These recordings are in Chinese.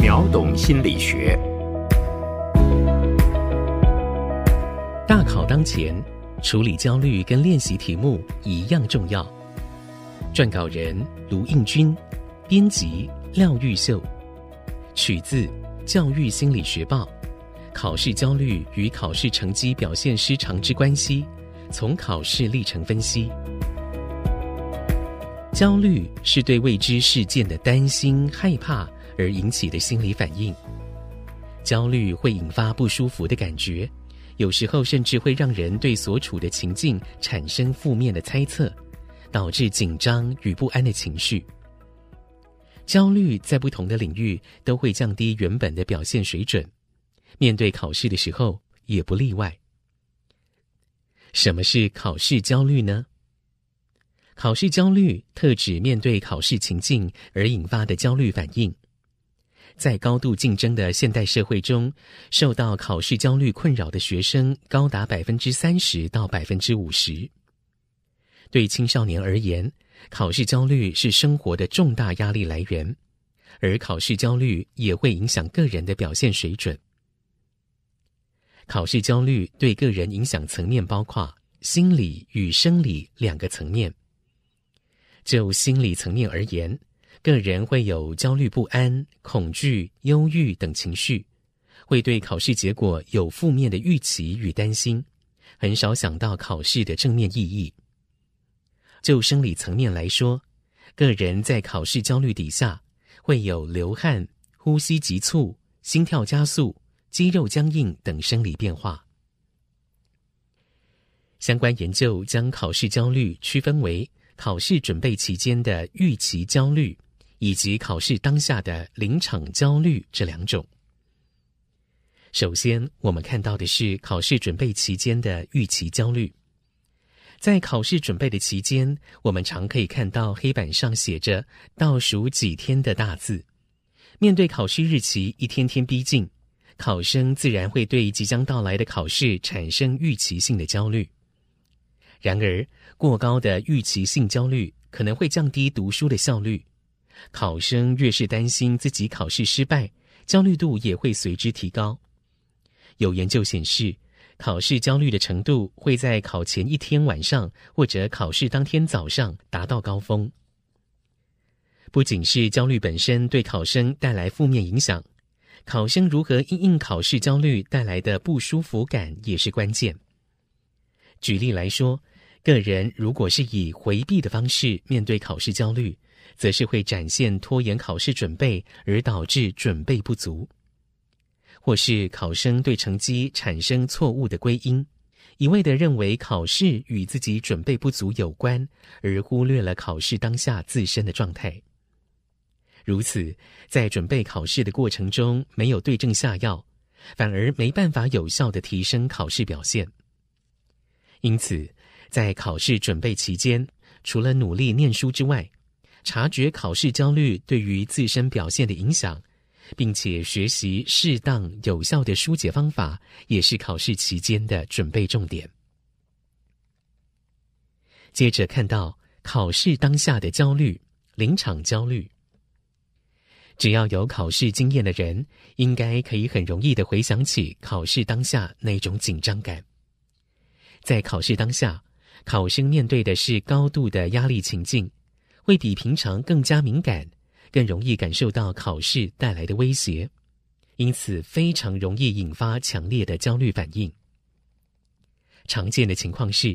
秒懂心理学。大考当前，处理焦虑跟练习题目一样重要。撰稿人卢应军，编辑廖玉秀，取自《教育心理学报》。考试焦虑与考试成绩表现失常之关系，从考试历程分析。焦虑是对未知事件的担心、害怕而引起的心理反应。焦虑会引发不舒服的感觉，有时候甚至会让人对所处的情境产生负面的猜测，导致紧张与不安的情绪。焦虑在不同的领域都会降低原本的表现水准。面对考试的时候也不例外。什么是考试焦虑呢？考试焦虑特指面对考试情境而引发的焦虑反应。在高度竞争的现代社会中，受到考试焦虑困扰的学生高达百分之三十到百分之五十。对青少年而言，考试焦虑是生活的重大压力来源，而考试焦虑也会影响个人的表现水准。考试焦虑对个人影响层面包括心理与生理两个层面。就心理层面而言，个人会有焦虑不安、恐惧、忧郁等情绪，会对考试结果有负面的预期与担心，很少想到考试的正面意义。就生理层面来说，个人在考试焦虑底下会有流汗、呼吸急促、心跳加速。肌肉僵硬等生理变化。相关研究将考试焦虑区分为考试准备期间的预期焦虑，以及考试当下的临场焦虑这两种。首先，我们看到的是考试准备期间的预期焦虑。在考试准备的期间，我们常可以看到黑板上写着倒数几天的大字。面对考试日期一天天逼近。考生自然会对即将到来的考试产生预期性的焦虑。然而，过高的预期性焦虑可能会降低读书的效率。考生越是担心自己考试失败，焦虑度也会随之提高。有研究显示，考试焦虑的程度会在考前一天晚上或者考试当天早上达到高峰。不仅是焦虑本身对考生带来负面影响。考生如何应应考试焦虑带来的不舒服感也是关键。举例来说，个人如果是以回避的方式面对考试焦虑，则是会展现拖延考试准备，而导致准备不足；或是考生对成绩产生错误的归因，一味的认为考试与自己准备不足有关，而忽略了考试当下自身的状态。如此，在准备考试的过程中没有对症下药，反而没办法有效的提升考试表现。因此，在考试准备期间，除了努力念书之外，察觉考试焦虑对于自身表现的影响，并且学习适当有效的疏解方法，也是考试期间的准备重点。接着看到考试当下的焦虑，临场焦虑。只要有考试经验的人，应该可以很容易的回想起考试当下那种紧张感。在考试当下，考生面对的是高度的压力情境，会比平常更加敏感，更容易感受到考试带来的威胁，因此非常容易引发强烈的焦虑反应。常见的情况是，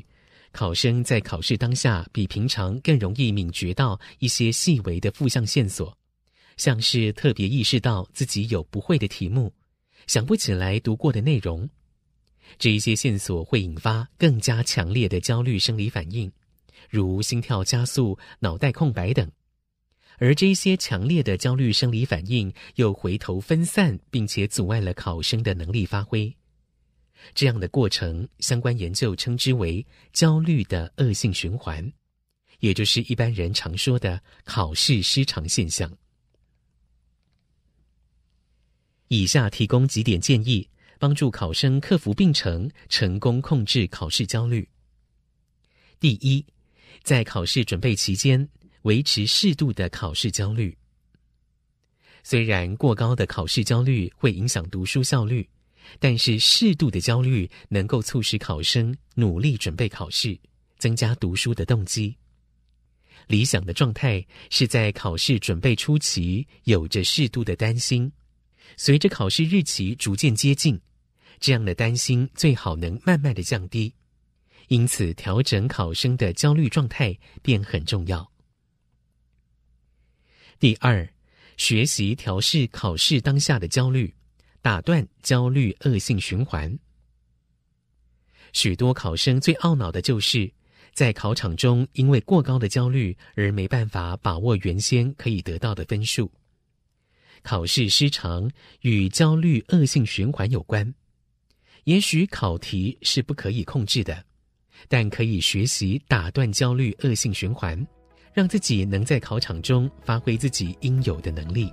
考生在考试当下比平常更容易敏觉到一些细微的负向线索。像是特别意识到自己有不会的题目，想不起来读过的内容，这一些线索会引发更加强烈的焦虑生理反应，如心跳加速、脑袋空白等。而这些强烈的焦虑生理反应又回头分散，并且阻碍了考生的能力发挥。这样的过程，相关研究称之为焦虑的恶性循环，也就是一般人常说的考试失常现象。以下提供几点建议，帮助考生克服病程，成功控制考试焦虑。第一，在考试准备期间，维持适度的考试焦虑。虽然过高的考试焦虑会影响读书效率，但是适度的焦虑能够促使考生努力准备考试，增加读书的动机。理想的状态是在考试准备初期有着适度的担心，随着考试日期逐渐接近，这样的担心最好能慢慢的降低。因此，调整考生的焦虑状态便很重要。第二。学习调试考试当下的焦虑，打断焦虑恶性循环。许多考生最懊恼的就是在考场中因为过高的焦虑而没办法把握原先可以得到的分数。考试失常与焦虑恶性循环有关。也许考题是不可以控制的，但可以学习打断焦虑恶性循环。让自己能在考场中发挥自己应有的能力。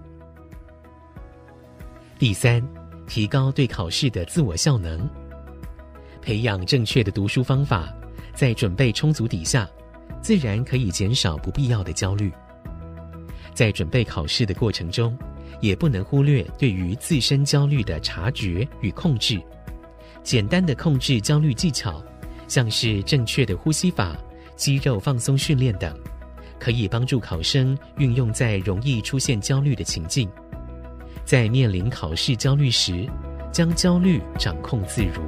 第三，提高对考试的自我效能，培养正确的读书方法，在准备充足底下，自然可以减少不必要的焦虑。在准备考试的过程中，也不能忽略对于自身焦虑的察觉与控制。简单的控制焦虑技巧，像是正确的呼吸法、肌肉放松训练等。可以帮助考生运用在容易出现焦虑的情境，在面临考试焦虑时，将焦虑掌控自如。